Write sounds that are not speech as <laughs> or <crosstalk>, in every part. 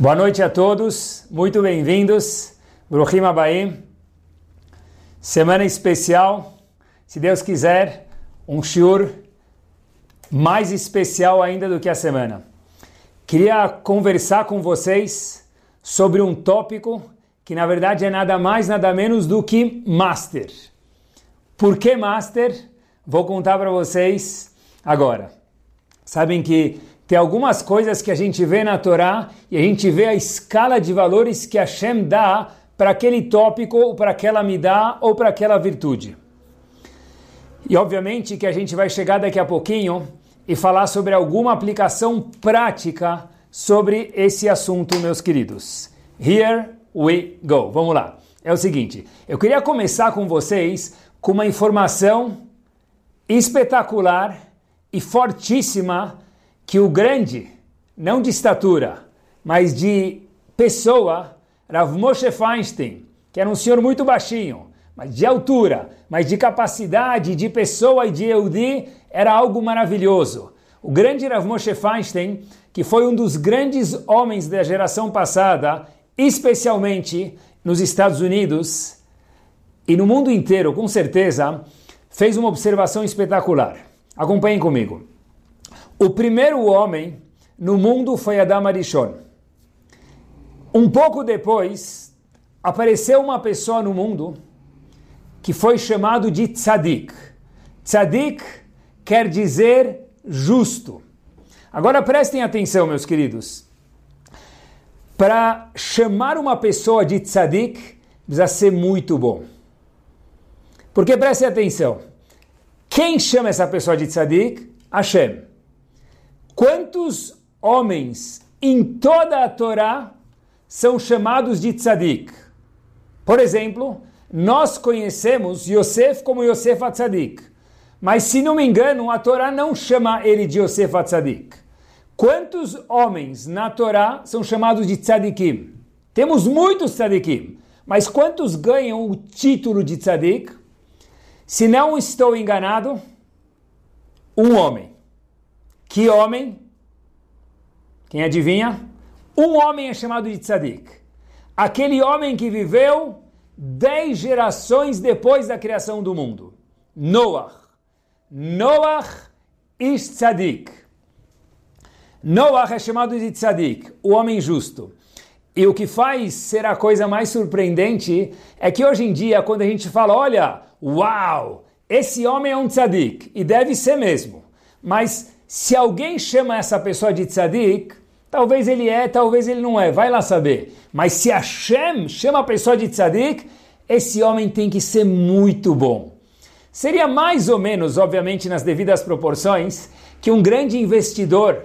Boa noite a todos, muito bem-vindos. Bruhim Abaim. Semana especial, se Deus quiser, um shiur mais especial ainda do que a semana. Queria conversar com vocês sobre um tópico que na verdade é nada mais, nada menos do que Master. Por que Master? Vou contar para vocês agora. Sabem que tem algumas coisas que a gente vê na Torá e a gente vê a escala de valores que Hashem dá para aquele tópico, ou para aquela midá, ou para aquela virtude. E obviamente que a gente vai chegar daqui a pouquinho e falar sobre alguma aplicação prática sobre esse assunto, meus queridos. Here we go. Vamos lá. É o seguinte, eu queria começar com vocês com uma informação espetacular e fortíssima que o grande, não de estatura, mas de pessoa, Rav Moshe Feinstein, que era um senhor muito baixinho, mas de altura, mas de capacidade, de pessoa e de Eudi, era algo maravilhoso. O grande Rav Moshe Feinstein, que foi um dos grandes homens da geração passada, especialmente nos Estados Unidos e no mundo inteiro, com certeza, fez uma observação espetacular. Acompanhem comigo. O primeiro homem no mundo foi Adam Arishon. Um pouco depois, apareceu uma pessoa no mundo que foi chamado de tzadik. Tzadik quer dizer justo. Agora prestem atenção, meus queridos. Para chamar uma pessoa de tzadik, precisa ser muito bom. Porque prestem atenção. Quem chama essa pessoa de tzadik? Hashem. Quantos homens em toda a Torá são chamados de tzadik? Por exemplo, nós conhecemos Yosef como Yosef Atzadik. Mas se não me engano, a Torá não chama ele de Yosef Atzadik. Quantos homens na Torá são chamados de tzadikim? Temos muitos tzadikim, mas quantos ganham o título de tzadik? Se não estou enganado, um homem. Que homem? Quem adivinha? Um homem é chamado de tzadik. Aquele homem que viveu dez gerações depois da criação do mundo. Noach. Noach ish tzadik. Noach é chamado de tzadik, o homem justo. E o que faz ser a coisa mais surpreendente é que hoje em dia, quando a gente fala, olha, uau, esse homem é um tzadik, e deve ser mesmo. Mas se alguém chama essa pessoa de tzadik, talvez ele é, talvez ele não é, vai lá saber. Mas se Hashem chama a pessoa de tzadik, esse homem tem que ser muito bom. Seria mais ou menos, obviamente, nas devidas proporções, que um grande investidor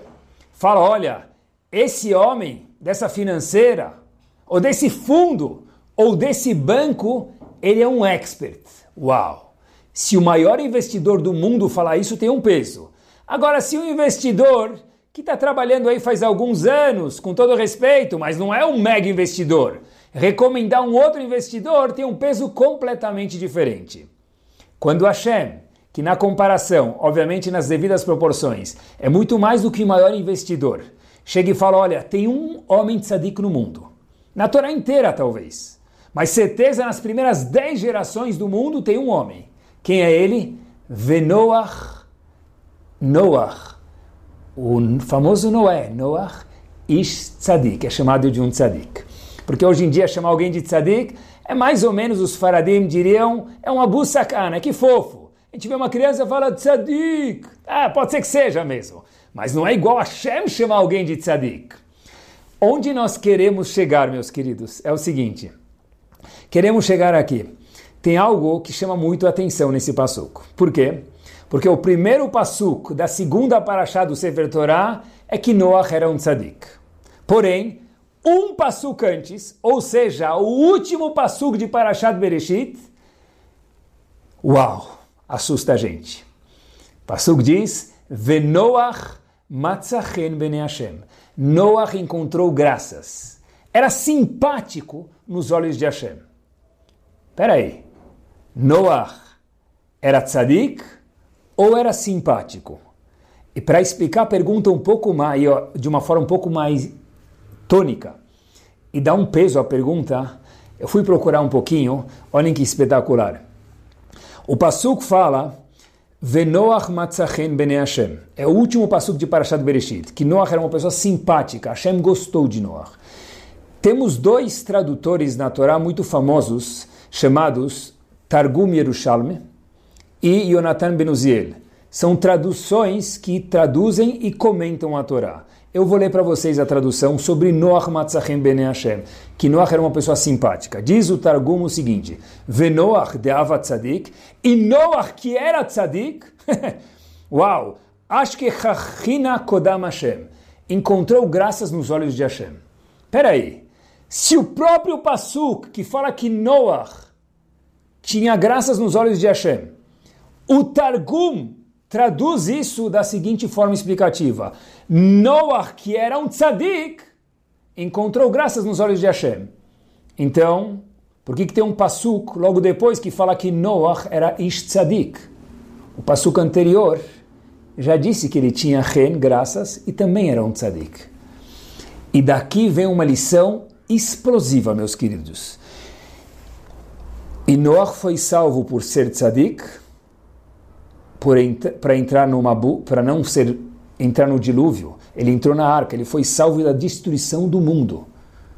fala: olha, esse homem dessa financeira, ou desse fundo, ou desse banco, ele é um expert. Uau! Se o maior investidor do mundo falar isso, tem um peso. Agora, se um investidor que está trabalhando aí faz alguns anos, com todo respeito, mas não é um mega investidor, recomendar um outro investidor tem um peso completamente diferente. Quando Hashem, que na comparação, obviamente nas devidas proporções, é muito mais do que o maior investidor, chega e fala: olha, tem um homem tzadik no mundo. Na Torá inteira, talvez. Mas certeza, nas primeiras dez gerações do mundo tem um homem. Quem é ele? Venoach Noach, o famoso Noé, Noach Ish Tzadik, é chamado de um Tzadik. Porque hoje em dia chamar alguém de Tzadik é mais ou menos, os faradim diriam, é um abu sacana, que fofo. A gente vê uma criança e fala Tzadik, ah, pode ser que seja mesmo, mas não é igual a Shem chamar alguém de Tzadik. Onde nós queremos chegar, meus queridos, é o seguinte, queremos chegar aqui. Tem algo que chama muito a atenção nesse passuco. Por quê? Porque o primeiro passuk da segunda paraxá do Sefer Torah é que Noach era um tzadik. Porém, um passuk antes, ou seja, o último passuk de Parashat Bereshit, uau, assusta a gente. Passuk diz, Venoach matzachen bene Hashem. Noach encontrou graças. Era simpático nos olhos de Hashem. Espera aí. Noach era tzadik ou era simpático? E para explicar a pergunta um pouco mais, de uma forma um pouco mais tônica, e dá um peso à pergunta, eu fui procurar um pouquinho, olhem que espetacular. O Pasuk fala, Venoach matzachen bene Hashem. É o último Pasuk de Parashat Bereshit, que Noach era uma pessoa simpática, Hashem gostou de Noach. Temos dois tradutores na Torá muito famosos, chamados Targum Yerushalmi e Yonatan Benuziel. São traduções que traduzem e comentam a Torá. Eu vou ler para vocês a tradução sobre Noach Matzachem Ben Hashem, que Noach era uma pessoa simpática. Diz o Targum o seguinte: Venoach de Ava Tzadik, e Noach que era Tzadik, <laughs> uau, Ashkechachina Kodam Hashem, encontrou graças nos olhos de Hashem. Peraí, se o próprio Pasuk, que fala que Noach tinha graças nos olhos de Hashem, o Targum traduz isso da seguinte forma explicativa. Noah, que era um tzadik, encontrou graças nos olhos de Hashem. Então, por que, que tem um pasuk logo depois que fala que Noah era ish tzadik? O pasuk anterior já disse que ele tinha ren, graças, e também era um tzadik. E daqui vem uma lição explosiva, meus queridos. E Noah foi salvo por ser tzadik, para entrar numa para não ser entrar no dilúvio. Ele entrou na arca, ele foi salvo da destruição do mundo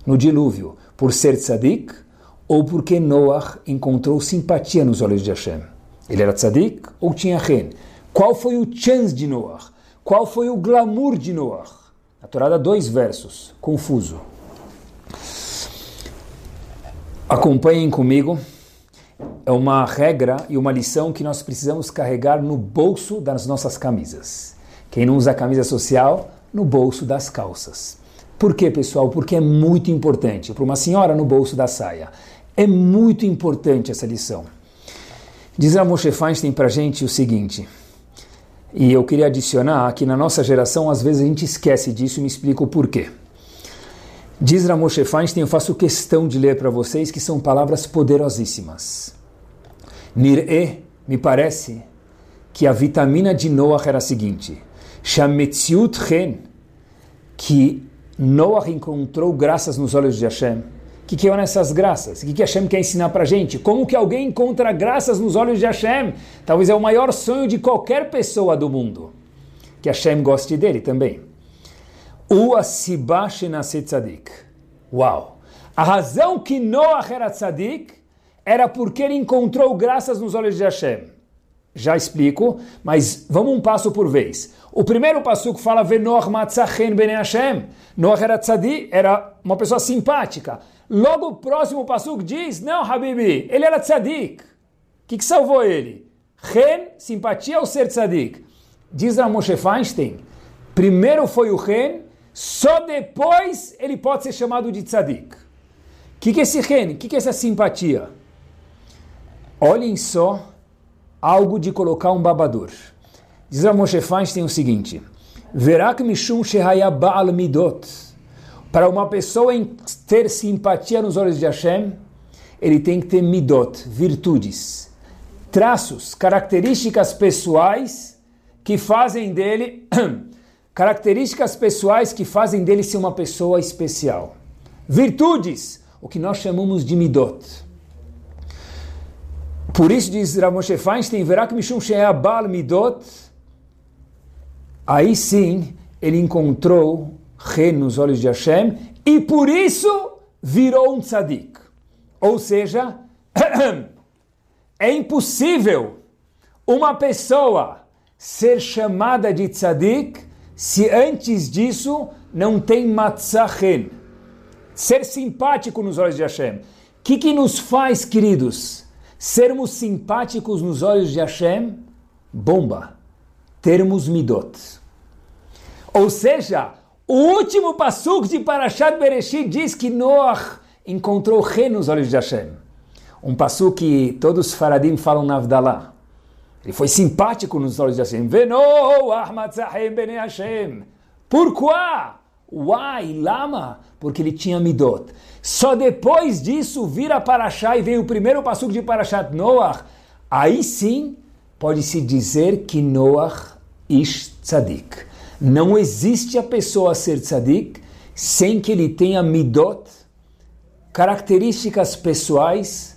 no dilúvio por ser tzadik ou porque Noah encontrou simpatia nos olhos de Hashem. Ele era tzadik ou tinha ren? Qual foi o chance de Noah? Qual foi o glamour de Noah? A Torá dá dois versos, confuso. Acompanhem comigo é uma regra e uma lição que nós precisamos carregar no bolso das nossas camisas. Quem não usa camisa social, no bolso das calças. Por quê, pessoal? Porque é muito importante. Para uma senhora, no bolso da saia. É muito importante essa lição. Diz a Moshe Feinstein para a gente o seguinte, e eu queria adicionar que na nossa geração, às vezes a gente esquece disso e me explico o porquê. Diz Ramoshe Feinstein, eu faço questão de ler para vocês que são palavras poderosíssimas. Nir'e, me parece que a vitamina de Noah era a seguinte: Shametziut Chen, que Noah encontrou graças nos olhos de Hashem. O que, que são essas graças? O que, que Hashem quer ensinar para gente? Como que alguém encontra graças nos olhos de Hashem? Talvez é o maior sonho de qualquer pessoa do mundo. Que Hashem goste dele também. O Asibah Tzadik. Uau! A razão que Noah era tzadik era porque ele encontrou graças nos olhos de Hashem. Já explico, mas vamos um passo por vez. O primeiro passo que fala Venoach Matzachen Bene Hashem. Noah era tzadik, era uma pessoa simpática. Logo o próximo passo diz, não, Habibi, ele era tzadik. O que, que salvou ele? Ren, simpatia ou ser tzadik? Diz a Moshe Feinstein, primeiro foi o Ren, só depois ele pode ser chamado de tzadik. O que, que é esse ren? O que, que é essa simpatia? Olhem só algo de colocar um babador. Diz Moshe Feinstein o seguinte: Verak mishum ba'al midot. Para uma pessoa ter simpatia nos olhos de Hashem, ele tem que ter midot, virtudes, traços, características pessoais que fazem dele <clears throat> características pessoais que fazem dele ser uma pessoa especial. Virtudes, o que nós chamamos de midot. Por isso diz Ramoshe Feinstein, verá que Mishum Sheabal midot, aí sim ele encontrou re nos olhos de Hashem e por isso virou um tzadik. Ou seja, <clears throat> é impossível uma pessoa ser chamada de tzadik se antes disso não tem matzahen, ser simpático nos olhos de Hashem. O que, que nos faz, queridos, sermos simpáticos nos olhos de Hashem? Bomba, termos midot. Ou seja, o último passuk de Parashat Bereshit diz que Noach encontrou Ren nos olhos de Hashem. Um passuk que todos os faradim falam na Avdalah. Ele foi simpático nos olhos de Hashem. Veno Ahmatzahem bene Hashem. Pourquoi? Why? Lama? Porque ele tinha midot. Só depois disso vira Parashá e vem o primeiro passuco de Parashat Noach. Aí sim pode-se dizer que Noach ish tzadik. Não existe a pessoa ser tzadik sem que ele tenha midot, características pessoais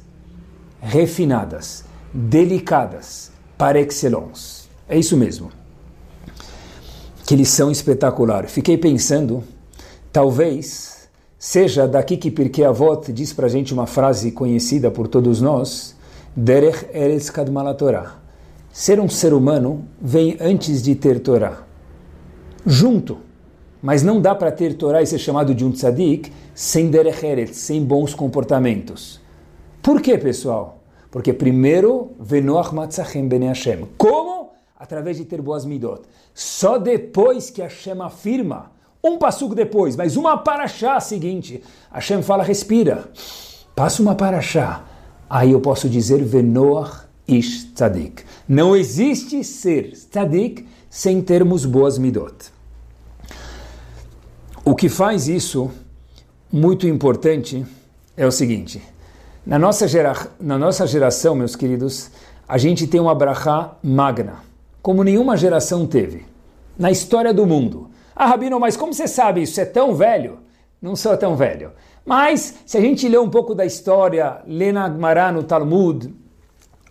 refinadas, delicadas, par excellence. É isso mesmo. Que lição espetacular. Fiquei pensando, talvez seja daqui que Pirkei Avot diz para a gente uma frase conhecida por todos nós, Derech Eretz Kadmala Torah. Ser um ser humano vem antes de ter Torá. Junto. Mas não dá para ter Torá e ser chamado de um tzadik sem Derech Eretz, sem bons comportamentos. Por quê, pessoal? Porque primeiro, Venoach Matzachem Bene Hashem. Como? Através de ter boas midot. Só depois que Hashem afirma, um passuco depois, mas uma paraxá seguinte, Hashem fala, respira, passa uma paraxá, aí eu posso dizer Venoach Ish Tzadik. Não existe ser Tzadik sem termos boas midot. O que faz isso muito importante é o seguinte, na nossa, gera, na nossa geração, meus queridos, a gente tem uma brachá magna como nenhuma geração teve na história do mundo. Ah, Rabino, mas como você sabe isso? É tão velho? Não sou tão velho. Mas, se a gente lê um pouco da história, lê na Gemara, no Talmud,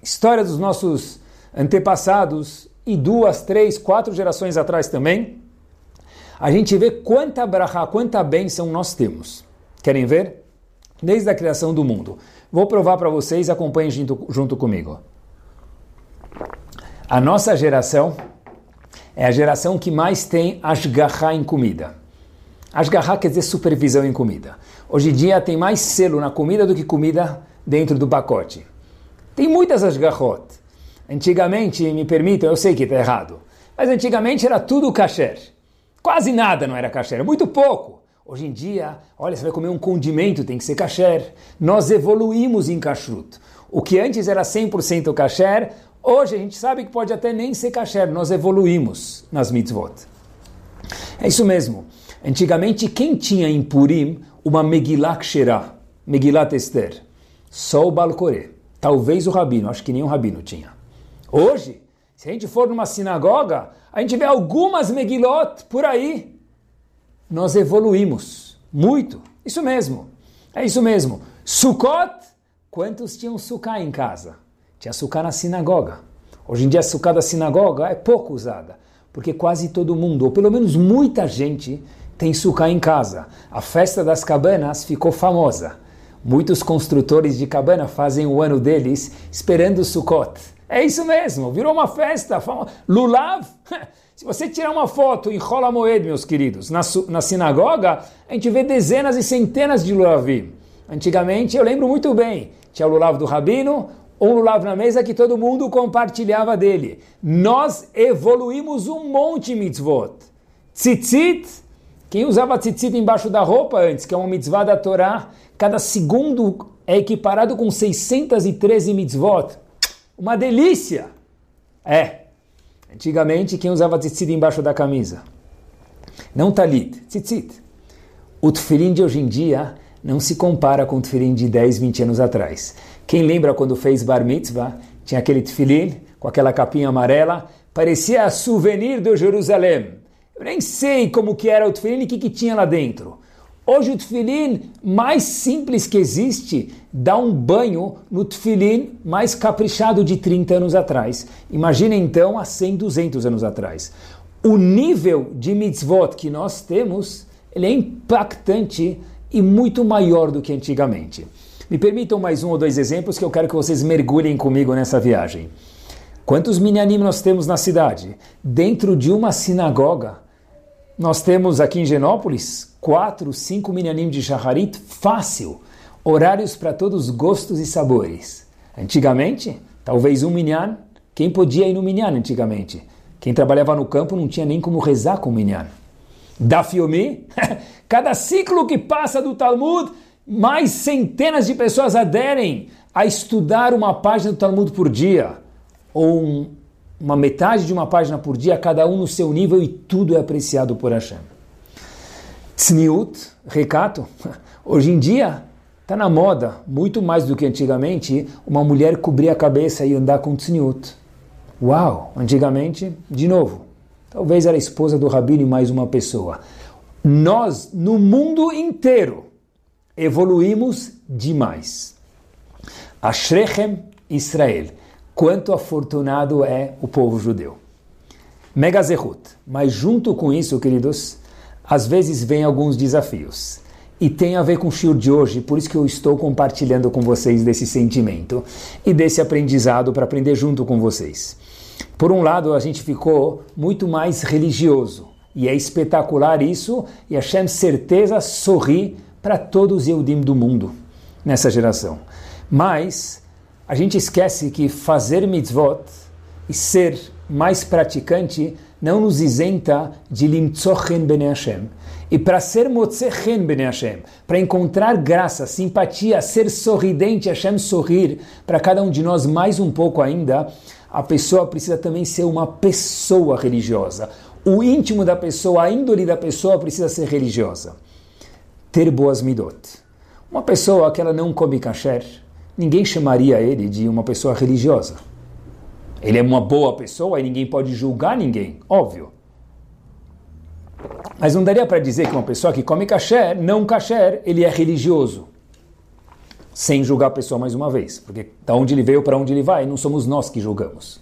história dos nossos antepassados, e duas, três, quatro gerações atrás também, a gente vê quanta brachá, quanta bênção nós temos. Querem ver? Desde a criação do mundo. Vou provar para vocês, acompanhem junto, junto comigo. A nossa geração é a geração que mais tem ashgaha em comida. Ashgaha quer dizer supervisão em comida. Hoje em dia tem mais selo na comida do que comida dentro do pacote. Tem muitas ashgahot. Antigamente, me permitam, eu sei que está errado, mas antigamente era tudo kasher. Quase nada não era kasher, muito pouco. Hoje em dia, olha, você vai comer um condimento, tem que ser kasher. Nós evoluímos em kashrut. O que antes era 100% kasher, Hoje a gente sabe que pode até nem ser kasher, nós evoluímos nas mitzvot. É isso mesmo. Antigamente, quem tinha em Purim uma Megillah Ksherah, Megillat Esther? Só o Balcoré. Talvez o Rabino, acho que nem o Rabino tinha. Hoje, se a gente for numa sinagoga, a gente vê algumas Megilot por aí. Nós evoluímos muito. Isso mesmo. É isso mesmo. Sukkot, quantos tinham Sukkah em casa? Tinha açúcar na sinagoga. Hoje em dia a açúcar da sinagoga é pouco usada, porque quase todo mundo, ou pelo menos muita gente, tem sucá em casa. A festa das cabanas ficou famosa. Muitos construtores de cabana fazem o ano deles esperando o Sukkot. É isso mesmo, virou uma festa. Lulav, <laughs> se você tirar uma foto em Rola Moed, meus queridos, na, na sinagoga, a gente vê dezenas e centenas de lulavim. Antigamente, eu lembro muito bem, tinha o lulav do rabino, um lulav na mesa que todo mundo compartilhava dele. Nós evoluímos um monte mitzvot. Tzitzit, quem usava tzitzit embaixo da roupa antes, que é uma mitzvah da Torá, cada segundo é equiparado com 613 mitzvot. Uma delícia! É. Antigamente, quem usava tzitzit embaixo da camisa? Não talit, tzitzit. O tefilim de hoje em dia não se compara com o tefilim de 10, 20 anos atrás. Quem lembra quando fez bar mitzvah? Tinha aquele tefilim com aquela capinha amarela, parecia souvenir do Jerusalém. Eu nem sei como que era o tefilim e o que, que tinha lá dentro. Hoje o tefilim mais simples que existe dá um banho no tefilim mais caprichado de 30 anos atrás. Imagina então há 100, 200 anos atrás. O nível de mitzvot que nós temos ele é impactante e muito maior do que antigamente. Me permitam mais um ou dois exemplos que eu quero que vocês mergulhem comigo nessa viagem. Quantos minyanim nós temos na cidade? Dentro de uma sinagoga, nós temos aqui em Genópolis quatro, cinco minyanim de shaharit fácil. Horários para todos os gostos e sabores. Antigamente, talvez um minyan. Quem podia ir no minyan antigamente? Quem trabalhava no campo não tinha nem como rezar com o minyan. Da filme, <laughs> cada ciclo que passa do Talmud mais centenas de pessoas aderem a estudar uma página do Talmud por dia, ou um, uma metade de uma página por dia, cada um no seu nível, e tudo é apreciado por Hashem. Tzniut, recato, <laughs> hoje em dia está na moda, muito mais do que antigamente, uma mulher cobrir a cabeça e andar com tzniut. Uau! Antigamente, de novo, talvez era a esposa do rabino e mais uma pessoa. Nós, no mundo inteiro, evoluímos demais. Ashrechem Israel. Quanto afortunado é o povo judeu. Megazehut. Mas junto com isso, queridos, às vezes vem alguns desafios. E tem a ver com o Shur de hoje, por isso que eu estou compartilhando com vocês desse sentimento e desse aprendizado para aprender junto com vocês. Por um lado, a gente ficou muito mais religioso, e é espetacular isso, e Hashem certeza sorri para todos os Eudim do mundo nessa geração. Mas a gente esquece que fazer mitzvot e ser mais praticante não nos isenta de limtzochen bene Hashem. E para ser motzechen bene Hashem, para encontrar graça, simpatia, ser sorridente, Hashem sorrir, para cada um de nós mais um pouco ainda, a pessoa precisa também ser uma pessoa religiosa. O íntimo da pessoa, a índole da pessoa precisa ser religiosa. Ter boas midot. Uma pessoa que ela não come kasher, ninguém chamaria ele de uma pessoa religiosa. Ele é uma boa pessoa e ninguém pode julgar ninguém, óbvio. Mas não daria para dizer que uma pessoa que come kasher, não kasher, ele é religioso. Sem julgar a pessoa mais uma vez. Porque da onde ele veio para onde ele vai, não somos nós que julgamos.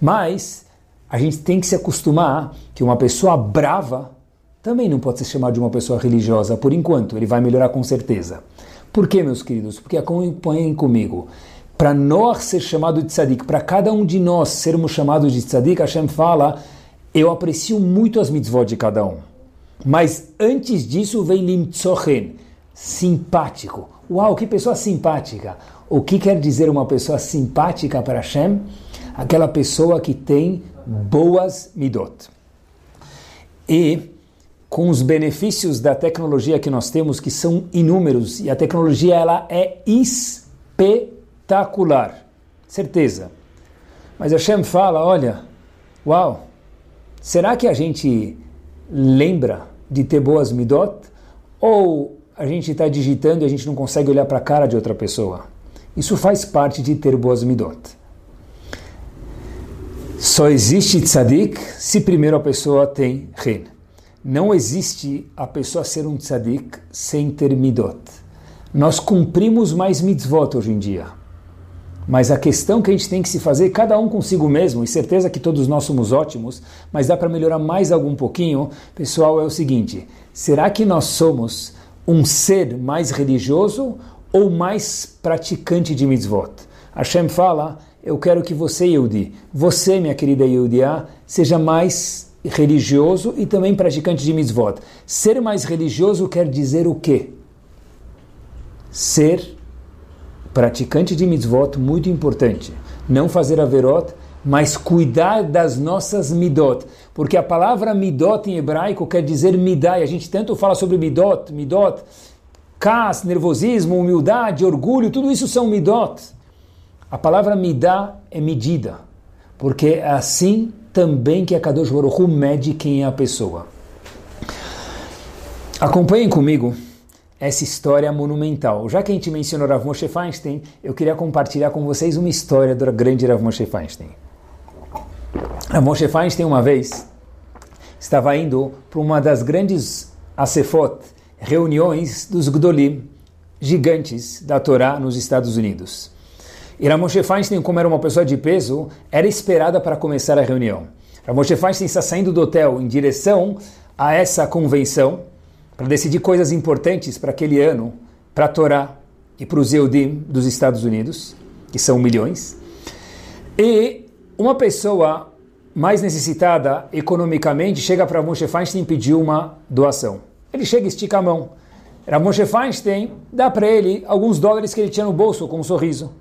Mas a gente tem que se acostumar que uma pessoa brava também não pode ser chamada de uma pessoa religiosa por enquanto. Ele vai melhorar com certeza. Por quê, meus queridos? Porque acompanhem comigo. Para nós ser chamado de tzadik, para cada um de nós sermos chamados de tzadik, Hashem fala eu aprecio muito as mitzvot de cada um. Mas antes disso vem limtzochen, simpático. Uau, que pessoa simpática. O que quer dizer uma pessoa simpática para Hashem? Aquela pessoa que tem boas midot. E com os benefícios da tecnologia que nós temos, que são inúmeros, e a tecnologia ela é espetacular, certeza. Mas Hashem fala, olha, uau, Será que a gente lembra de ter boas midot? Ou a gente está digitando e a gente não consegue olhar para a cara de outra pessoa? Isso faz parte de ter boas midot. Só existe tzadik se primeiro a pessoa tem ren. Não existe a pessoa ser um tzadik sem ter midot. Nós cumprimos mais mitzvot hoje em dia. Mas a questão que a gente tem que se fazer, cada um consigo mesmo, e certeza que todos nós somos ótimos, mas dá para melhorar mais algum pouquinho, pessoal, é o seguinte: será que nós somos um ser mais religioso ou mais praticante de mitzvot? Hashem fala: Eu quero que você, Yehudi, você, minha querida Yehudiá, seja mais religioso e também praticante de mitzvot. Ser mais religioso quer dizer o quê? Ser praticante de mitzvot, muito importante. Não fazer averot, mas cuidar das nossas midot. Porque a palavra midot em hebraico quer dizer midai. A gente tanto fala sobre midot, midot, cas, nervosismo, humildade, orgulho, tudo isso são midot. A palavra midá é medida. Porque é assim também que a Kadosh Baruch Hu mede quem é a pessoa. Acompanhem comigo essa história monumental. Já que a gente mencionou Rav Moshe Feinstein, eu queria compartilhar com vocês uma história do grande Rav Moshe Feinstein. Rav Moshe Feinstein, uma vez, estava indo para uma das grandes Asefot, reuniões dos Gdolim, gigantes da Torá nos Estados Unidos. E Rav Moshe Feinstein, como era uma pessoa de peso, era esperada para começar a reunião. Rav Moshe Feinstein está saindo do hotel em direção a essa convenção, para decidir coisas importantes para aquele ano, para a Torá e para os Eudim dos Estados Unidos, que são milhões. E uma pessoa mais necessitada economicamente chega para Moshe Feinstein e pedir uma doação. Ele chega e estica a mão. Moshe Feinstein dá para ele alguns dólares que ele tinha no bolso com um sorriso.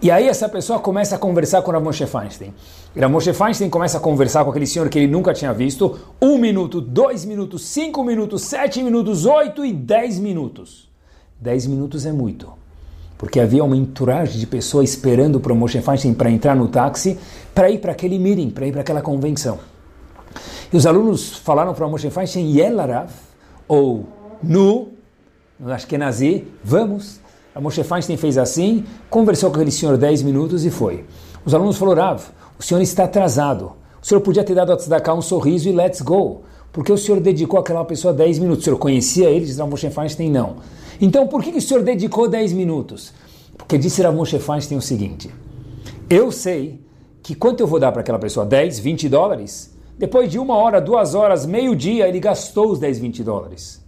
E aí essa pessoa começa a conversar com o Moshe Feinstein. E Moshe Feinstein começa a conversar com aquele senhor que ele nunca tinha visto. Um minuto, dois minutos, cinco minutos, sete minutos, oito e dez minutos. Dez minutos é muito. Porque havia uma entourage de pessoas esperando para o Moshe Feinstein para entrar no táxi, para ir para aquele meeting, para ir para aquela convenção. E os alunos falaram para o Moshe Feinstein, Yelarav, ou Nu, acho que é nazi, vamos. A Moshe Feinstein fez assim, conversou com aquele senhor 10 minutos e foi. Os alunos falaram, o senhor está atrasado. O senhor podia ter dado a tzedakah um sorriso e let's go. Porque o senhor dedicou aquela pessoa 10 minutos. O senhor conhecia ele? Diz Rav Moshe Feinstein, não. Então, por que, o senhor dedicou 10 minutos? Porque disse Rav Moshe Feinstein o seguinte, eu sei que quanto eu vou dar para aquela pessoa? 10, 20 dólares? Depois de uma hora, duas horas, meio dia, ele gastou os 10, 20 dólares.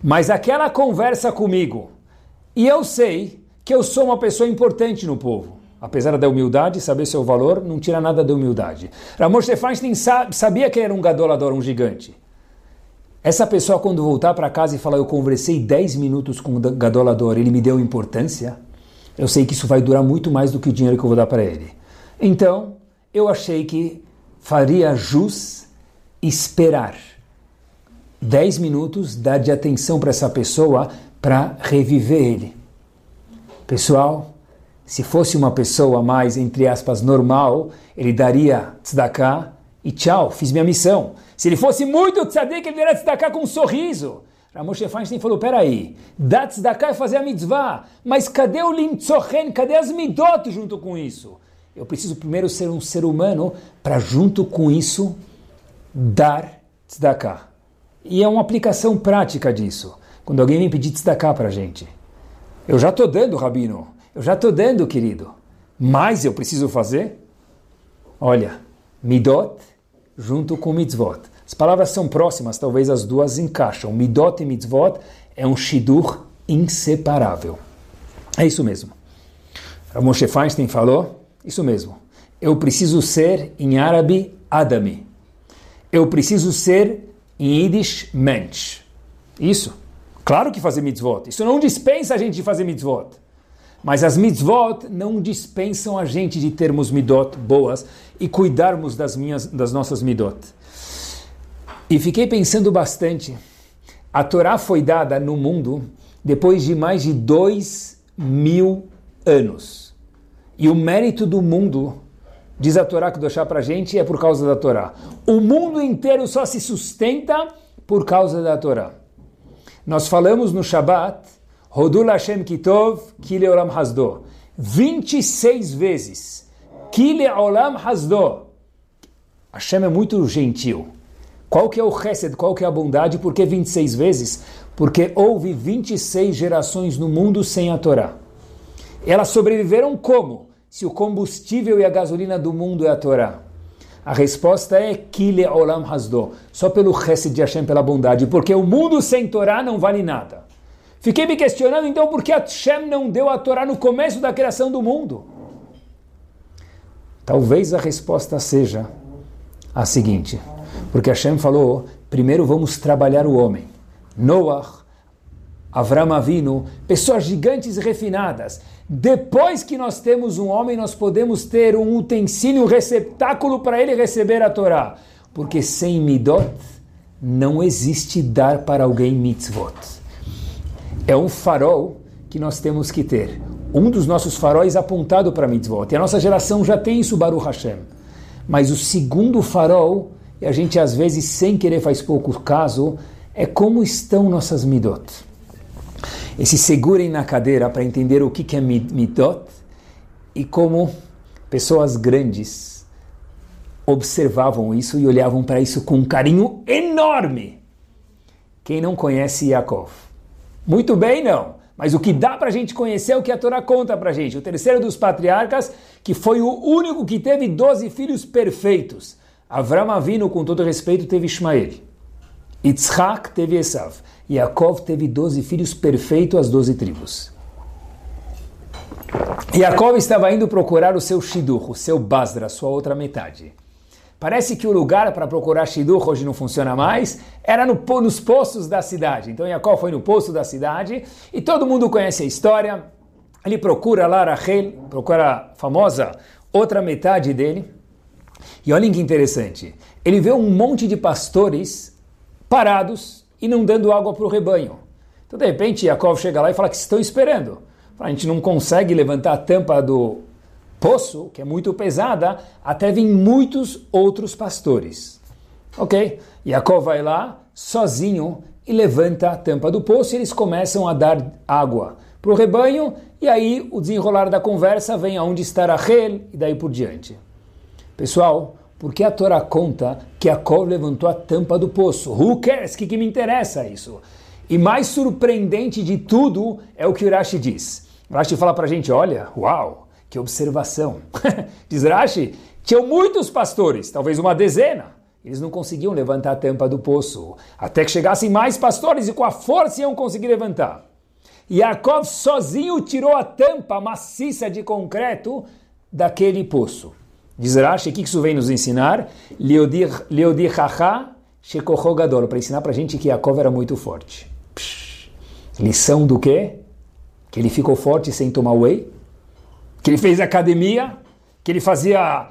Mas aquela conversa comigo, e eu sei que eu sou uma pessoa importante no povo apesar da humildade, saber seu valor não tira nada da humildade. Ramon Feinstein sabia que ele era um gadolador, um gigante. Essa pessoa, quando voltar para casa e falar, eu conversei 10 minutos com o gadolador, ele me deu importância, eu sei que isso vai durar muito mais do que o dinheiro que eu vou dar para ele. Então, eu achei que faria jus esperar 10 minutos, dar de atenção para essa pessoa para reviver ele. Pessoal, se fosse uma pessoa mais, entre aspas, normal, ele daria tzedakah e tchau, fiz minha missão. Se ele fosse muito tzadik, ele daria tzedakah com um sorriso. Ramoshe Feinstein falou, peraí, dar tzedakah é fazer a mitzvah, mas cadê o limtzochen, cadê as midot junto com isso? Eu preciso primeiro ser um ser humano para junto com isso dar tzedakah. E é uma aplicação prática disso. Quando alguém vem pedir tzedakah para a gente. Eu já estou dando, Rabino. Eu já estou dando, querido. Mas eu preciso fazer? Olha, midot junto com mitzvot. As palavras são próximas, talvez as duas encaixam. Midot e mitzvot é um shidur inseparável. É isso mesmo. A Moshe Feinstein falou, isso mesmo. Eu preciso ser, em árabe, Adami. Eu preciso ser, em Yiddish, Mensch. Isso. Claro que fazer mitzvot. Isso não dispensa a gente de fazer mitzvot. Mas as mitzvot não dispensam a gente de termos midot boas e cuidarmos das, minhas, das nossas midot. E fiquei pensando bastante. A Torá foi dada no mundo depois de mais de dois mil anos. E o mérito do mundo, diz a Torá que deixar para a gente, é por causa da Torá. O mundo inteiro só se sustenta por causa da Torá. Nós falamos no Shabat Rodul Hashem Kitov, Kile Olam Hasdo. 26 vezes. Kile Olam Hasdo. Hashem é muito gentil. Qual que é o chesed, qual que é a bondade? Por que 26 vezes? Porque houve 26 gerações no mundo sem a Torá. Elas sobreviveram como? Se o combustível e a gasolina do mundo é a Torá. A resposta é Kile Olam Hasdo. Só pelo chesed de Hashem, pela bondade. Porque o mundo sem Torá não vale nada. Fiquei me questionando então por que Hashem não deu a Torá no começo da criação do mundo. Talvez a resposta seja a seguinte: porque Hashem falou, primeiro vamos trabalhar o homem. Noah, Avram Avinu, pessoas gigantes e refinadas. Depois que nós temos um homem, nós podemos ter um utensílio, um receptáculo para ele receber a Torá. Porque sem midot não existe dar para alguém mitzvot é um farol que nós temos que ter. Um dos nossos faróis apontado para mitzvot. E a nossa geração já tem isso, Baruch Hashem. Mas o segundo farol, e a gente às vezes sem querer faz pouco caso, é como estão nossas midot. E se segurem na cadeira para entender o que é midot e como pessoas grandes observavam isso e olhavam para isso com um carinho enorme. Quem não conhece Yaakov? Muito bem, não. Mas o que dá para a gente conhecer é o que a Torá conta para a gente. O terceiro dos patriarcas, que foi o único que teve doze filhos perfeitos. Avram Avinu, com todo respeito, teve Ismael. Yitzhak teve Esav. Yaakov teve doze filhos perfeitos, as doze tribos. Yaakov estava indo procurar o seu Shidur, o seu Basra, sua outra metade. Parece que o lugar para procurar Shidur hoje não funciona mais, era no, nos poços da cidade. Então Jacó foi no poço da cidade e todo mundo conhece a história. Ele procura lá Rachel, procura a famosa outra metade dele. E olhem que interessante, ele vê um monte de pastores parados e não dando água para o rebanho. Então de repente Jacó chega lá e fala que estão esperando. A gente não consegue levantar a tampa do poço, que é muito pesada, até vêm muitos outros pastores. Ok? Jacó vai lá, sozinho, e levanta a tampa do poço e eles começam a dar água para o rebanho, e aí o desenrolar da conversa vem aonde está Rachel e daí por diante. Pessoal, Porque a Torá conta que Yaakov levantou a tampa do poço. Who cares? O que, que me interessa isso? E mais surpreendente de tudo é o que o Rashi diz. O Rashi fala para a gente, olha, uau, que observação. <laughs> diz Rashi, tinham muitos pastores, talvez uma dezena. Eles não conseguiam levantar a tampa do poço. Até que chegassem mais pastores e com a força iam conseguir levantar. Yaakov sozinho tirou a tampa maciça de concreto daquele poço. Diz Rashi, o que isso vem nos ensinar? Para ensinar para a gente que Yaakov era muito forte. Psh. Lição do quê? Que ele ficou forte sem tomar whey? Que ele fez academia? Que ele fazia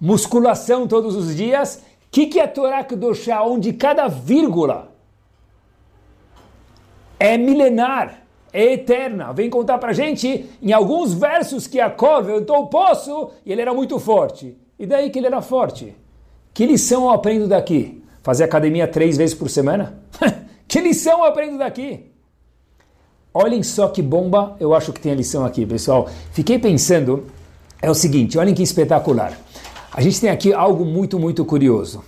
musculação todos os dias? O que, que é Torá Kedoshá, onde cada vírgula é milenar? Eterna. Vem contar para gente em alguns versos que Yaakov levantou o poço e ele era muito forte. E daí que ele era forte? Que lição eu aprendo daqui? Fazer academia três vezes por semana? <laughs> que lição eu aprendo daqui? Olhem só que bomba eu acho que tem a lição aqui, pessoal. Fiquei pensando, é o seguinte, olhem que espetacular. A gente tem aqui algo muito, muito curioso.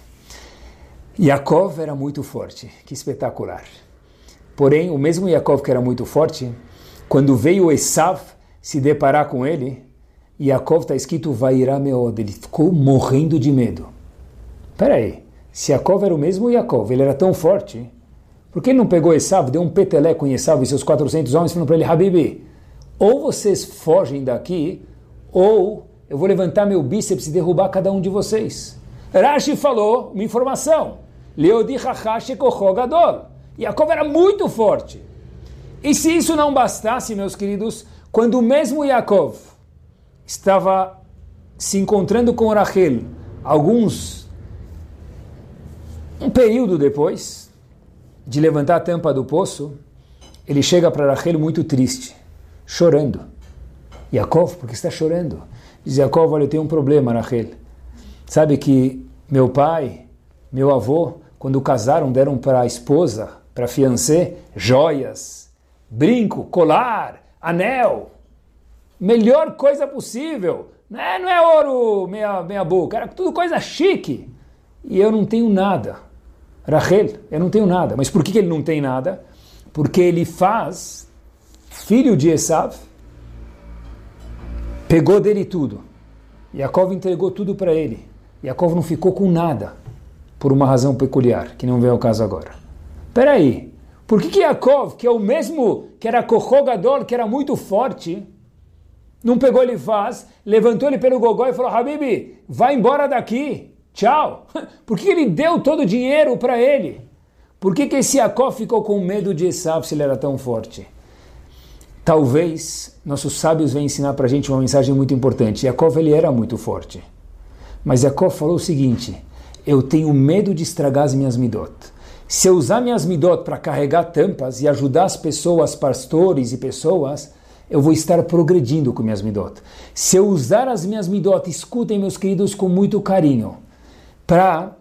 Yaakov era muito forte, que espetacular. Porém, o mesmo Yaakov que era muito forte, quando veio Esav se deparar com ele, Yaakov está escrito Vairá Meod, ele ficou morrendo de medo. Espera aí, se Yaakov era o mesmo Yaakov, ele era tão forte, por que ele não pegou Esav, deu um peteleco em Esav e seus 400 homens, falando para ele, Habibi, ou vocês fogem daqui, ou eu vou levantar meu bíceps e derrubar cada um de vocês. Rashi falou uma informação, Leodi Hachash Gadol. Yaakov era muito forte. E se isso não bastasse, meus queridos, quando mesmo Yaakov estava se encontrando com Rachel, alguns, um período depois de levantar a tampa do poço, ele chega para Rachel muito triste, chorando. Yaakov, por que está chorando? Diz Yaakov, olha, eu tenho um problema, Rachel. Sabe que meu pai, meu avô, quando casaram, deram para a esposa para fiancé, joias, brinco, colar, anel. Melhor coisa possível. Não é, não é ouro meia, meia boca, era tudo coisa chique. E eu não tenho nada. Rachel, eu não tenho nada. Mas por que ele não tem nada? Porque ele faz, filho de Esav, pegou dele tudo. Yaakov entregou tudo para ele. Yaakov não ficou com nada, por uma razão peculiar, que não vem ao caso agora. Peraí, por que, que Yaakov, que é o mesmo que era corrogador, que era muito forte, não pegou ele faz, levantou ele pelo gogó e falou, Habibi, vai embora daqui, tchau. <laughs> Por que ele deu todo o dinheiro para ele? Por que, que esse Yaakov ficou com medo de Esav se ele era tão forte? Talvez nossos sábios venham ensinar para a gente uma mensagem muito importante. Yaakov ele era muito forte. Mas Yaakov falou o seguinte, eu tenho medo de estragar as minhas midot. Se eu usar minhas midot para carregar tampas e ajudar as pessoas, pastores e pessoas, eu vou estar progredindo com minhas midot. Se eu usar as minhas midot, escutem meus queridos com muito carinho, para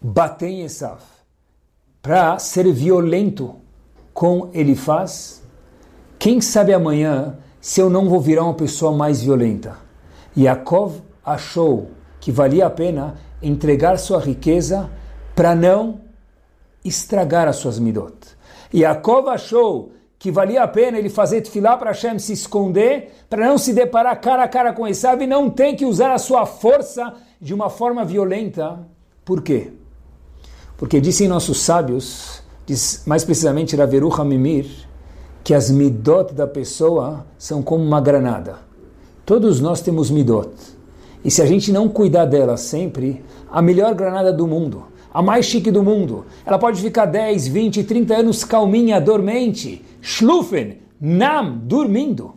bater em Esav, para ser violento com ele faz, quem sabe amanhã se eu não vou virar uma pessoa mais violenta. Yaakov achou que valia a pena entregar sua riqueza para não estragar as suas midot. Yaakov achou que valia a pena ele fazer tefilá para Hashem se esconder, para não se deparar cara a cara com Esav e não tem que usar a sua força de uma forma violenta. Por quê? Porque dizem nossos sábios, diz mais precisamente Raveru Hamimir, que as midot da pessoa são como uma granada. Todos nós temos midot. E se a gente não cuidar dela sempre, a melhor granada do mundo, a mais chique do mundo. Ela pode ficar 10, 20, 30 anos calminha, dormente, schlufen, nam, dormindo.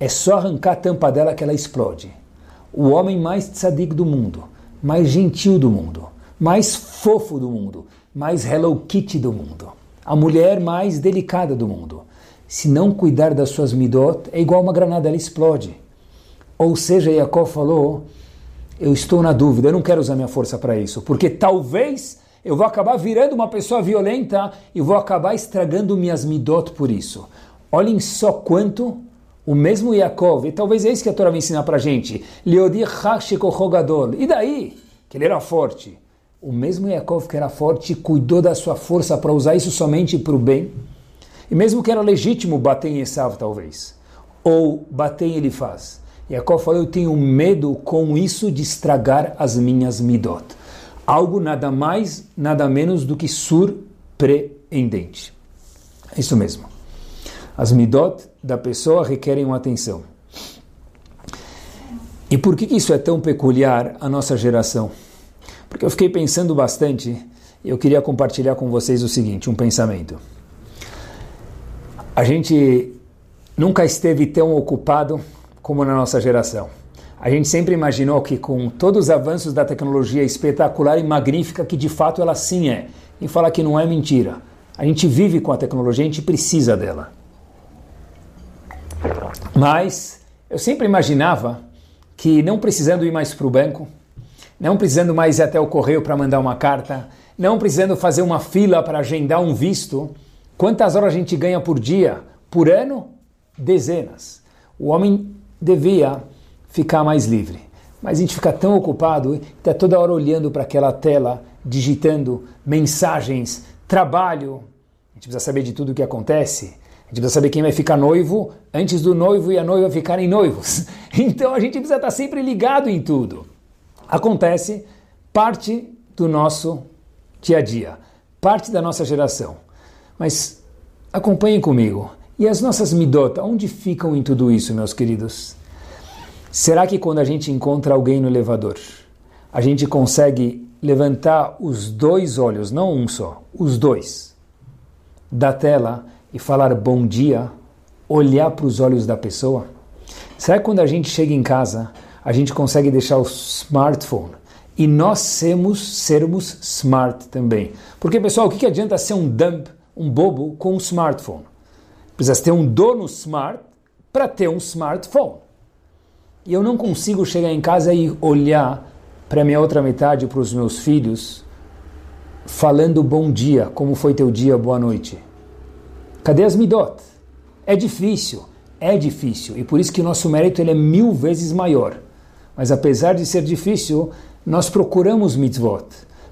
É só arrancar a tampa dela que ela explode. O homem mais tzadik do mundo, mais gentil do mundo, mais fofo do mundo, mais Hello Kitty do mundo. A mulher mais delicada do mundo. Se não cuidar das suas midot, é igual uma granada, ela explode. Ou seja, Jacob falou eu estou na dúvida, eu não quero usar minha força para isso, porque talvez eu vou acabar virando uma pessoa violenta e vou acabar estragando minhas midot por isso. Olhem só quanto O mesmo Yaakov, e talvez é isso que a Torá vai ensinar para a gente. E daí? Que ele era forte. O mesmo Yaakov que era forte cuidou da sua força para usar isso somente para o bem. E mesmo que era legítimo bater em Esav, talvez. Ou bater em Elifaz. Yaakov falou, eu tenho medo com isso de estragar as minhas midot. Algo nada mais, nada menos do que surpreendente. É isso mesmo. As midot da pessoa requerem uma atenção. E por que isso é tão peculiar à nossa geração? Porque eu fiquei pensando bastante e eu queria compartilhar com vocês o seguinte, um pensamento. A gente nunca esteve tão ocupado como na nossa geração. A gente sempre imaginou que com todos os avanços da tecnologia espetacular e magnífica, que de fato ela sim é, e fala que não é mentira. A gente vive com a tecnologia, a gente precisa dela. Mas eu sempre imaginava que não precisando ir mais para o banco, não precisando mais ir até o correio para mandar uma carta, não precisando fazer uma fila para agendar um visto, quantas horas a gente ganha por dia? Por ano? Dezenas. O homem devia ficar mais livre. Mas a gente fica tão ocupado, está toda hora olhando para aquela tela, digitando mensagens, trabalho. A gente precisa saber de tudo o que acontece. A gente precisa saber quem vai ficar noivo antes do noivo e a noiva ficarem noivos. <laughs> Então a gente precisa estar sempre ligado em tudo. Acontece parte do nosso dia a dia, parte da nossa geração. Mas acompanhem comigo. E as nossas midot, onde ficam em tudo isso, meus queridos? Será que quando a gente encontra alguém no elevador, a gente consegue levantar os dois olhos, não um só, os dois, da tela e falar bom dia, olhar para os olhos da pessoa? Será que quando a gente chega em casa, a gente consegue deixar o smartphone e nós sermos, sermos smart também? Porque, pessoal, o que, que adianta ser um dump, um bobo com um smartphone? Precisa ter um dono smart para ter um smartphone. E eu não consigo chegar em casa e olhar para minha outra metade, para os meus filhos, falando bom dia, como foi teu dia, boa noite. Cadê as midot? É difícil, é difícil, e por isso que nosso mérito ele é mil vezes maior. Mas apesar de ser difícil, nós procuramos mitzvot.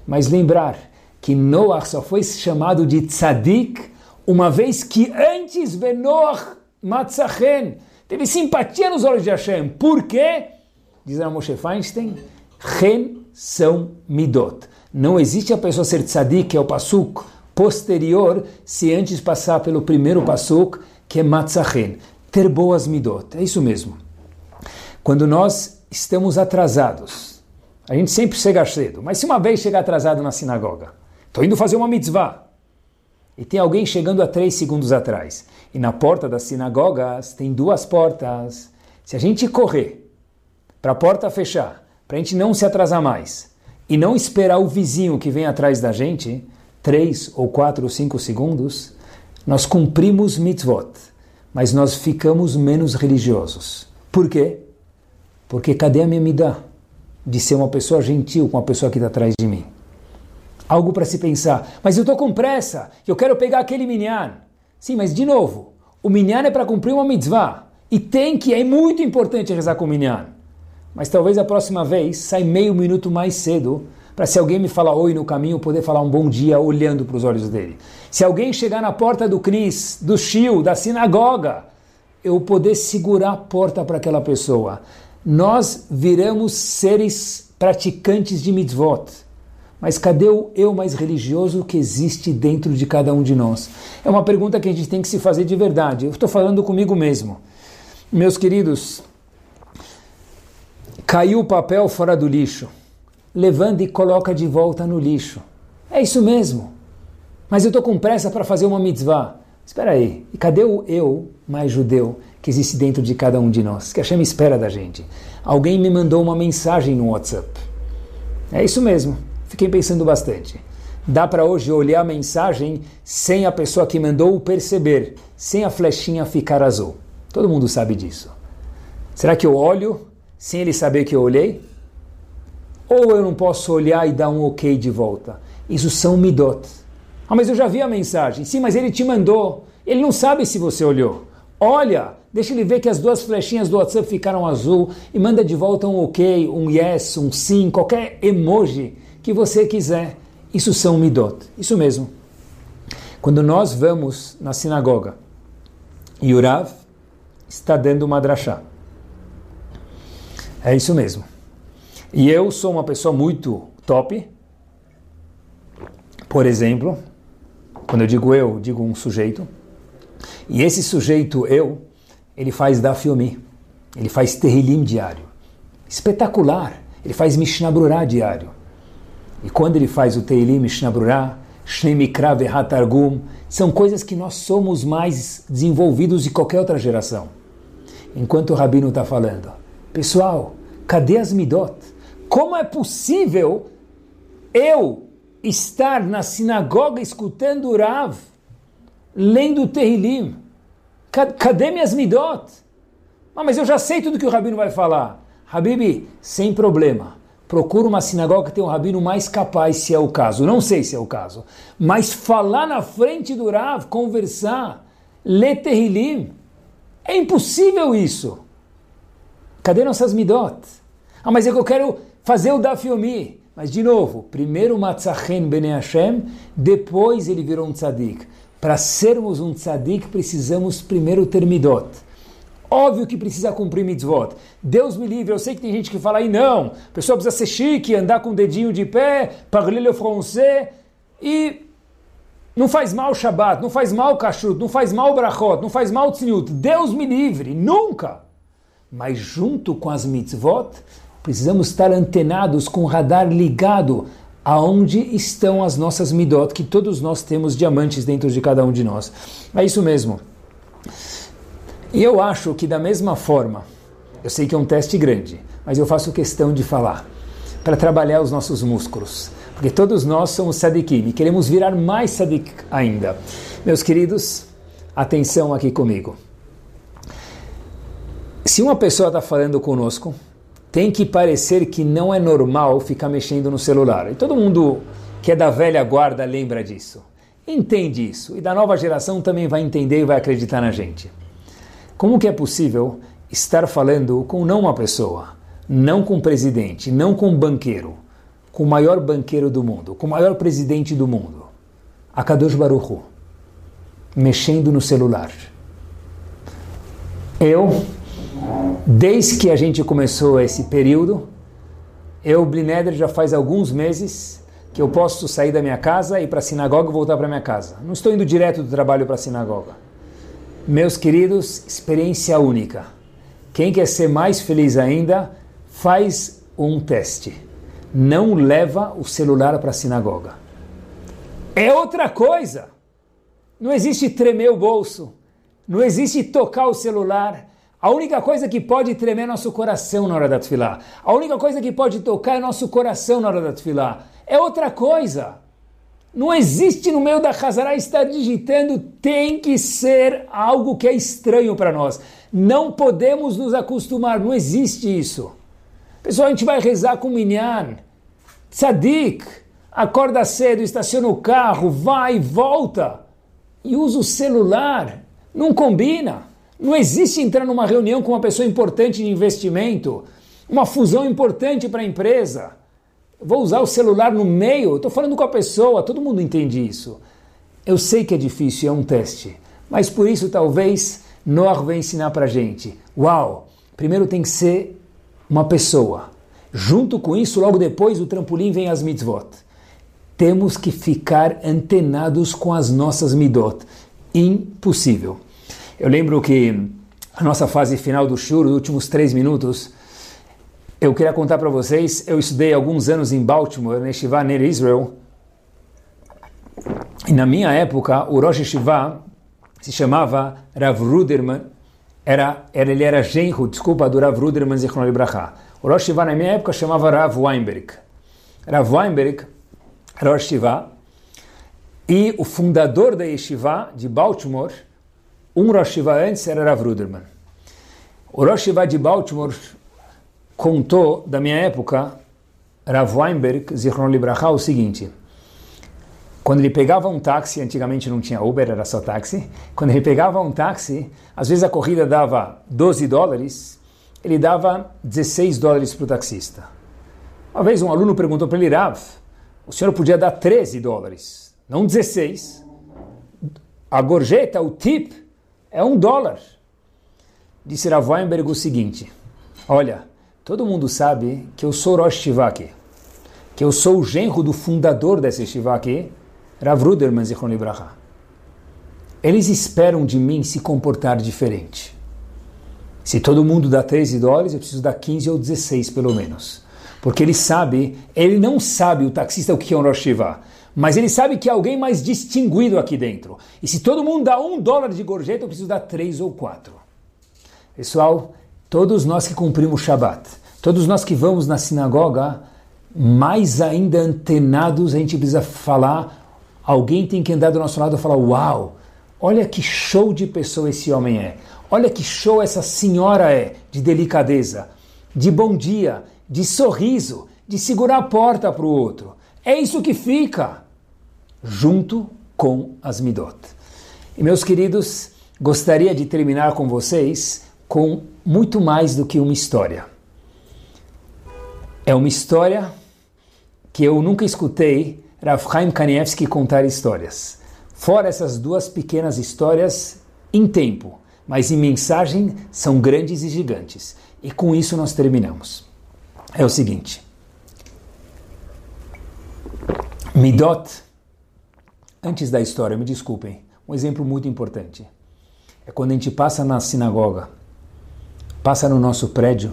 Mas lembrar que Noah só foi chamado de tzadik uma vez que antes Benoach Matzachen teve simpatia nos olhos de Hashem. Por quê? Diz a Moshe Feinstein, Chen são midot. Não existe a pessoa ser tzadik, que é o pasuk, posterior se antes passar pelo primeiro pasuk, que é matzachen, ter boas midot. É isso mesmo. Quando nós estamos atrasados, a gente sempre chega cedo, mas se uma vez chegar atrasado na sinagoga, estou indo fazer uma mitzvah, e tem alguém chegando a três segundos atrás, e na porta das sinagogas tem duas portas, se a gente correr para a porta fechar, para a gente não se atrasar mais, e não esperar o vizinho que vem atrás da gente, três ou quatro ou cinco segundos, nós cumprimos mitzvot, mas nós ficamos menos religiosos. Por quê? Porque cadê a minha midá? De ser uma pessoa gentil com a pessoa que está atrás de mim. Algo para se pensar. Mas eu estou com pressa, eu quero pegar aquele minyan. Sim, mas de novo, o minyan é para cumprir uma mitzvah. E tem que, é muito importante rezar com o minyan. Mas talvez a próxima vez sai meio minuto mais cedo para se alguém me falar oi no caminho, poder falar um bom dia olhando para os olhos dele. Se alguém chegar na porta do Cris, do Shio, da sinagoga, eu poder segurar a porta para aquela pessoa. Nós viramos seres praticantes de mitzvot. Mas cadê o eu mais religioso que existe dentro de cada um de nós? É uma pergunta que a gente tem que se fazer de verdade. Eu estou falando comigo mesmo. Meus queridos, caiu o papel fora do lixo levanta e coloca de volta no lixo. É isso mesmo. Mas eu estou com pressa para fazer uma mitzvah. Espera aí, e cadê o eu mais judeu que existe dentro de cada um de nós? Que a Hashem espera da gente. Alguém me mandou uma mensagem no WhatsApp. É isso mesmo. Fiquei pensando bastante. Dá para hoje olhar a mensagem sem a pessoa que mandou perceber, sem a flechinha ficar azul. Todo mundo sabe disso. Será que eu olho sem ele saber que eu olhei? Ou eu não posso olhar e dar um ok de volta. Isso são midot. Ah, mas eu já vi a mensagem. Sim, mas ele te mandou. Ele não sabe se você olhou. Olha, Deixa ele ver que as duas flechinhas do WhatsApp ficaram azul e manda de volta um ok, um yes, um sim, qualquer emoji que você quiser. Isso são midot. Isso mesmo. Quando nós vamos na sinagoga e o Rav está dando uma drachá. É isso mesmo. E eu sou uma pessoa muito top. Por exemplo, quando eu digo eu, digo um sujeito. E esse sujeito, eu, ele faz da filme, ele faz Terrilim diário. Espetacular! Ele faz Mishnah Brurah diário. E quando ele faz o Terrilim Mishnah Brurah, Shnei Mikra Targum, são coisas que nós somos mais desenvolvidos de qualquer outra geração. Enquanto o Rabino está falando, pessoal, cadê as midot? Como é possível eu estar na sinagoga escutando o Rav, lendo o Terrilim? Cadê minhas midot? Ah, mas eu já sei tudo que o rabino vai falar. Habibi, sem problema. Procura uma sinagoga que tem um rabino mais capaz, se é o caso. Não sei se é o caso. Mas falar na frente do Rav, conversar, ler Terrilim, é impossível isso. Cadê nossas midot? Ah, mas é que eu quero fazer o Dafiomi. Mas, de novo, primeiro Matzachen Bene Hashem, depois ele virou um tzadik. Para sermos um tzadik, precisamos primeiro ter midot. Óbvio que precisa cumprir mitzvot. Deus me livre, eu sei que tem gente que fala aí, não, a pessoa precisa ser chique, andar com o dedinho de pé, parler le français, e não faz mal Shabbat, não faz mal kashrut, não faz mal brachot, não faz mal tzniut. Deus me livre, nunca! Mas junto com as mitzvot, precisamos estar antenados com o radar ligado aonde estão as nossas midot, que todos nós temos diamantes dentro de cada um de nós. É isso mesmo. E eu acho que da mesma forma, eu sei que é um teste grande, mas eu faço questão de falar, para trabalhar os nossos músculos, porque todos nós somos sadikim e queremos virar mais sadik ainda. Meus queridos, atenção aqui comigo. Se uma pessoa está falando conosco, tem que parecer que não é normal ficar mexendo no celular. E todo mundo que é da velha guarda lembra disso. Entende isso. E da nova geração também vai entender e vai acreditar na gente. Como que é possível estar falando com não uma pessoa, não com um presidente, não com um banqueiro, com o maior banqueiro do mundo, com o maior presidente do mundo, Akadosh Baruch mexendo no celular. Eu Desde que a gente começou esse período, eu, Blineder, já faz alguns meses que eu posso sair da minha casa, ir para a sinagoga e voltar para minha casa. Não estou indo direto do trabalho para a sinagoga. Meus queridos, experiência única. Quem quer ser mais feliz ainda, faz um teste. Não leva o celular para a sinagoga. É outra coisa. Não existe tremer o bolso. Não existe tocar o celular. A única coisa que pode tremer é nosso coração na hora da tefilá. A única coisa que pode tocar é nosso coração na hora da tefilá. É outra coisa. Não existe no meio da Hazara estar digitando, tem que ser algo que é estranho para nós. Não podemos nos acostumar, não existe isso. Pessoal, a gente vai rezar com Minyan, tzadik, acorda cedo, estaciona o carro, vai e volta e usa o celular. Não combina. Não existe entrar numa reunião com uma pessoa importante de investimento, uma fusão importante para a empresa. Vou usar o celular no meio, estou falando com a pessoa, todo mundo entende isso. Eu sei que é difícil, é um teste, mas por isso talvez Noah vai ensinar para a gente. Uau, primeiro tem que ser uma pessoa. Junto com isso, logo depois, o trampolim vem as mitzvot. Temos que ficar antenados com as nossas midot. Impossível. Eu lembro que a nossa fase final do shur, os últimos três minutos, eu queria contar para vocês, eu estudei alguns anos em Baltimore, na Yeshiva Ner Israel, e na minha época, o Rosh Yeshiva se chamava Rav Ruderman, era, era, ele era genro, desculpa, do Rav Ruderman Zichron Libracha. O Rosh Yeshiva na minha época chamava Rav Weinberg. Rav Weinberg era Rosh Yeshiva, e o fundador da Yeshiva de Baltimore um Rosh Shiva antes era Rav Ruderman. O Rosh Shiva de Baltimore contou, da minha época, Rav Weinberg, Zichron Libraha, o seguinte. quando ele pegava um táxi, antigamente não tinha Uber, era só táxi. Quando ele pegava um táxi, às vezes a corrida dava 12 dólares, ele dava 16 dólares para o taxista. Uma vez um aluno perguntou para ele, Rav, o senhor podia dar 13 dólares, não 16. A gorjeta, o tip, é um dólar. Disse Rav Weinberg o seguinte, olha, todo mundo sabe que eu sou Rosh Shiva aqui que eu sou o genro do fundador dessa yeshiva aqui, Rav Ruderman Zichron Libraha. Eles esperam de mim se comportar diferente. Se todo mundo dá 13 dólares, eu preciso dar 15 ou 16 pelo menos. Porque ele sabe, ele não sabe o taxista o que é um Rosh Shiva, mas ele sabe que é alguém mais distinguido aqui dentro. E se todo mundo dá um dólar de gorjeta, eu preciso dar três ou quatro. Pessoal, todos nós que cumprimos Shabat, todos nós que vamos na sinagoga, mais ainda antenados, a gente precisa falar, alguém tem que andar do nosso lado e falar, uau, olha que show de pessoa esse homem é, olha que show essa senhora é, de delicadeza, de bom dia, de sorriso, de segurar a porta para o outro. É isso que fica, junto com as midot. E meus queridos, gostaria de terminar com vocês com muito mais do que uma história. É uma história que eu nunca escutei Rav Chaim Kanievski contar histórias. Fora essas duas pequenas histórias em tempo, mas em mensagem são grandes e gigantes. E com isso nós terminamos. É o seguinte. Midot, antes da história, me desculpem, um exemplo muito importante. É quando a gente passa na sinagoga, passa no nosso prédio,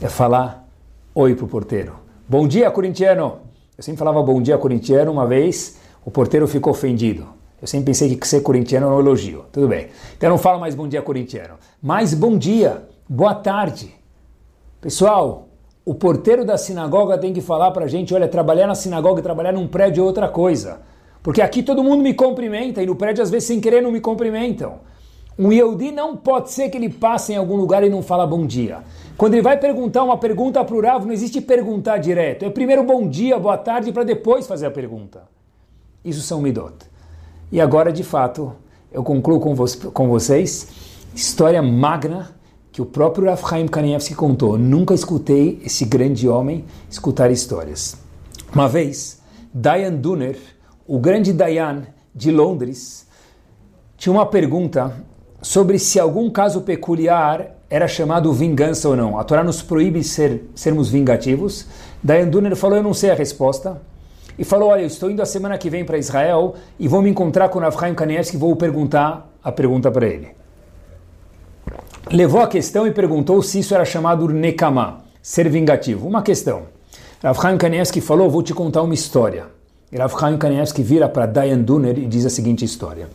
é falar oi para o porteiro. Bom dia, corintiano! Eu sempre falava bom dia, corintiano, uma vez o porteiro ficou ofendido. Eu sempre pensei que ser corintiano é um elogio. Tudo bem. Então não fala mais bom dia, corintiano. Mas bom dia, boa tarde. Pessoal, o porteiro da sinagoga tem que falar para a gente, olha, trabalhar na sinagoga e trabalhar num prédio é outra coisa. Porque aqui todo mundo me cumprimenta e no prédio às vezes sem querer não me cumprimentam. Um Yehudi não pode ser que ele passe em algum lugar e não fala bom dia. Quando ele vai perguntar uma pergunta para o Rav, não existe perguntar direto. É primeiro bom dia, boa tarde, para depois fazer a pergunta. Isso são midot. E agora, de fato, eu concluo com, vo com vocês história magna que o próprio Rav Chaim Kanievski contou. Nunca escutei esse grande homem escutar histórias. Uma vez, Diane Duner, o grande Dayan de Londres, tinha uma pergunta sobre se algum caso peculiar era chamado vingança ou não. A Torá nos proíbe ser, sermos vingativos. Dayan Duner falou, eu não sei a resposta. E falou, olha, eu estou indo a semana que vem para Israel e vou me encontrar com Avchaim Kanievski e vou perguntar a pergunta para ele. Levou a questão e perguntou se isso era chamado nekama, ser vingativo. Uma questão. Rav Chaim Kanievski falou, vou te contar uma história. E Rav Chaim Kanievski vira para Dayan Duner e diz a seguinte história.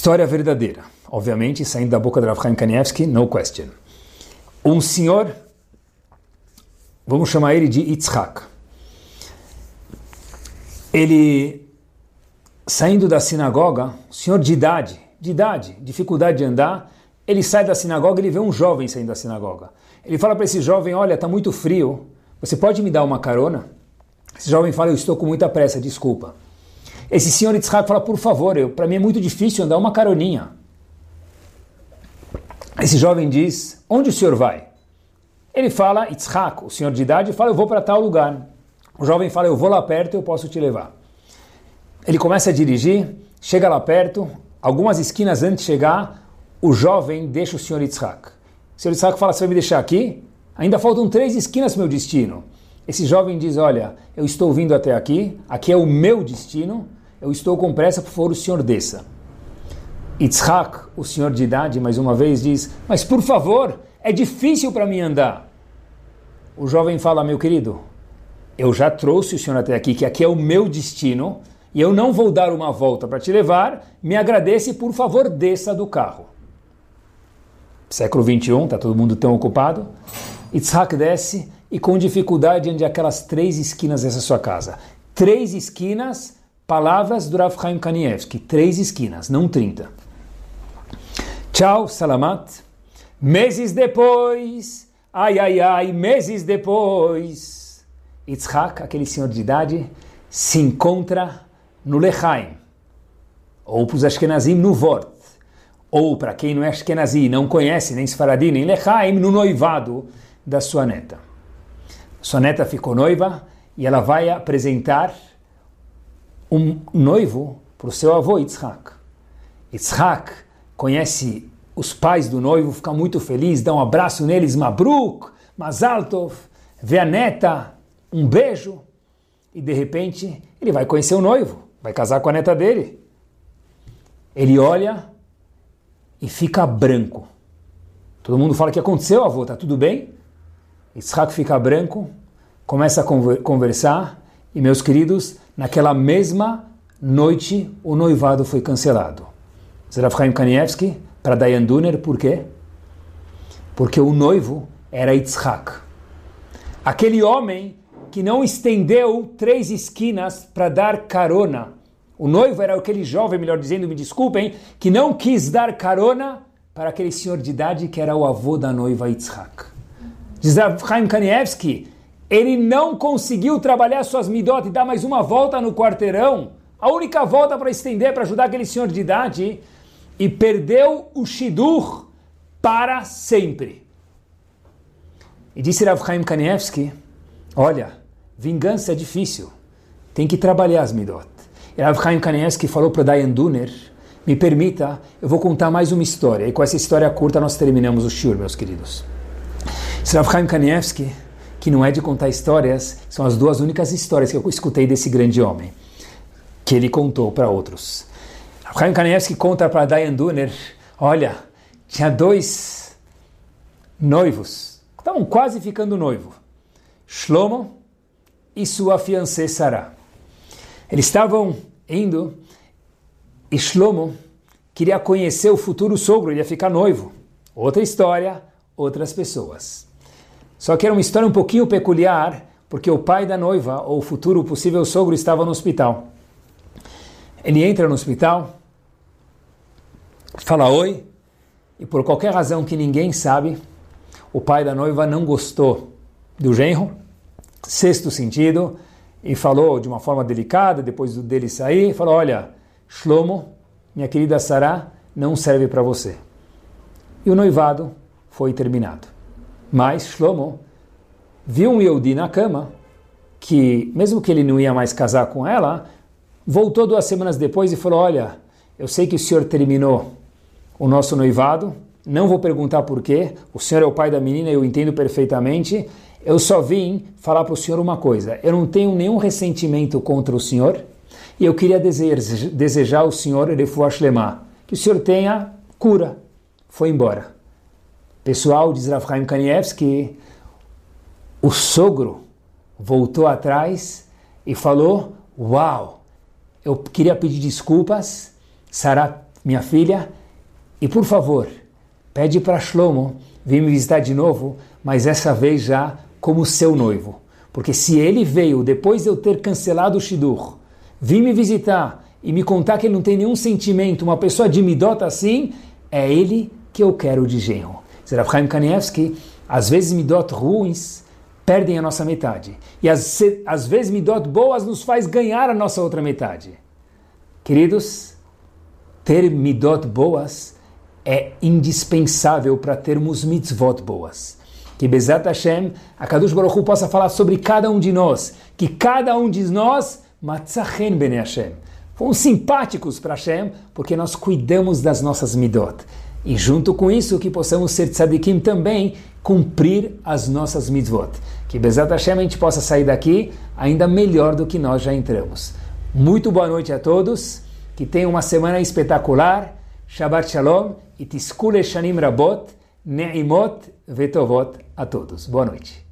História verdadeira. Obviamente, saindo da boca de Rav Chaim Kanievski, no question. Um senhor, vamos chamar ele de Yitzhak. Ele, saindo da sinagoga, senhor de idade, de idade, dificuldade de andar, ele sai da sinagoga e ele vê um jovem saindo da sinagoga. Ele fala para esse jovem, olha, está muito frio, você pode me dar uma carona? Esse jovem fala, eu estou com muita pressa, desculpa. Esse senhor Yitzhak fala, por favor, para mim é muito difícil andar uma caroninha. Esse jovem diz, onde o senhor vai? Ele fala, Yitzhak, o senhor de idade, fala, eu vou para tal lugar. O jovem fala, eu vou lá perto, eu posso te levar. Ele começa a dirigir, chega lá perto, algumas esquinas antes de chegar, o jovem deixa o senhor Yitzhak. O senhor Yitzhak fala, você vai me deixar aqui? Ainda faltam três esquinas para meu destino. Esse jovem diz, olha, eu estou vindo até aqui, aqui é o meu destino, eu estou com pressa, por favor, o senhor desça. Yitzhak, o senhor de idade, mais uma vez diz, mas por favor, é difícil para mim andar. O jovem fala, meu querido, eu já trouxe o senhor até aqui, que aqui é o meu destino, e eu não vou dar uma volta para te levar, me agradeça e por favor desça do carro. Século 21, está todo mundo tão ocupado. Yitzhak desce e com dificuldade ande aquelas três esquinas dessa sua casa. Três esquinas Palavras do Rav Chaim Kanievski, três esquinas, não trinta. Tchau, salamat. Meses depois, ai, ai, ai, meses depois, Yitzhak, aquele senhor de idade, se encontra no Lechaim, ou para os Ashkenazim no Vort, ou para quem não é Ashkenazi, não conhece nem Sfaradi, nem Lechaim, no noivado da sua neta. Sua neta ficou noiva e ela vai apresentar um noivo para o seu avô Yitzhak. Yitzhak conhece os pais do noivo, fica muito feliz, dá um abraço neles, Mabruk, Mazal Tov, vê a neta, um beijo, e de repente ele vai conhecer o noivo, vai casar com a neta dele. Ele olha e fica branco. Todo mundo fala: O que aconteceu, avô? Tá tudo bem? Yitzhak fica branco, começa a conversar, e meus queridos, naquela mesma noite o noivado foi cancelado. Zerav Chaim Kanievski para Dayan Duner, por quê? Porque o noivo era Yitzhak. Aquele homem que não estendeu três esquinas para dar carona. O noivo era aquele jovem, melhor dizendo, me desculpem, que não quis dar carona para aquele senhor de idade que era o avô da noiva Yitzhak. Diz Chaim Kanievski, ele não conseguiu trabalhar suas midot e dar mais uma volta no quarteirão, a única volta para estender, para ajudar aquele senhor de idade, e perdeu o Shidur para sempre. E disse Rav Chaim Kanievski, olha, vingança é difícil, tem que trabalhar as midot. E Rav Chaim Kanievski falou para Dayan Duner, me permita, eu vou contar mais uma história, e com essa história curta nós terminamos o shiur, meus queridos. Rav Chaim Kanievski que não é de contar histórias, são as duas únicas histórias que eu escutei desse grande homem, que ele contou para outros. Chaim Kanievski conta para Diane Duner, olha, tinha dois noivos, estavam quase ficando noivo, Shlomo e sua fiancée Sarah. Eles estavam indo e Shlomo queria conhecer o futuro sogro, ele ia ficar noivo. Outra história, outras pessoas. Só que era uma história um pouquinho peculiar, porque o pai da noiva, ou o futuro possível sogro, estava no hospital. Ele entra no hospital, fala oi, e por qualquer razão que ninguém sabe, o pai da noiva não gostou do genro, sexto sentido, e falou de uma forma delicada, depois dele sair, falou, olha, Shlomo, minha querida Sarah, não serve para você. E o noivado foi terminado. Mas Shlomo viu um Yehudi na cama, que mesmo que ele não ia mais casar com ela, voltou duas semanas depois e falou, olha, eu sei que o senhor terminou o nosso noivado, não vou perguntar por quê, o senhor é o pai da menina, eu entendo perfeitamente, eu só vim falar para o senhor uma coisa, eu não tenho nenhum ressentimento contra o senhor, e eu queria desejar, ao senhor, Refuash Lemah, que o senhor tenha cura. Foi embora. Pessoal, diz Rav Chaim Kanievski, o sogro voltou atrás e falou: Uau, eu queria pedir desculpas, Sara, minha filha, e por favor, pede para Shlomo vir me visitar de novo, mas essa vez já como seu noivo. Porque se ele veio depois de eu ter cancelado o Shidur, vir me visitar e me contar que ele não tem nenhum sentimento, uma pessoa de midota assim, é ele que eu quero de genro. Rav Chaim Kanievski, às vezes midot ruins perdem a nossa metade. E às, às vezes midot boas nos faz ganhar a nossa outra metade. Queridos, ter midot boas é indispensável para termos mitzvot boas. Que Bezat Hashem, a Kadush Baruch Hu possa falar sobre cada um de nós, que cada um de nós, Matzachen Bene Hashem, fomos simpáticos para Hashem, porque nós cuidamos das nossas midot. E junto com isso, que possamos ser tzadikim também, cumprir as nossas mitzvot. Que Bezat Hashem a gente possa sair daqui ainda melhor do que nós já entramos. Muito boa noite a todos, que tenham uma semana espetacular. Shabbat Shalom e Tiskule Shanim Rabot, Ne'imot Vetovot a todos. Boa noite.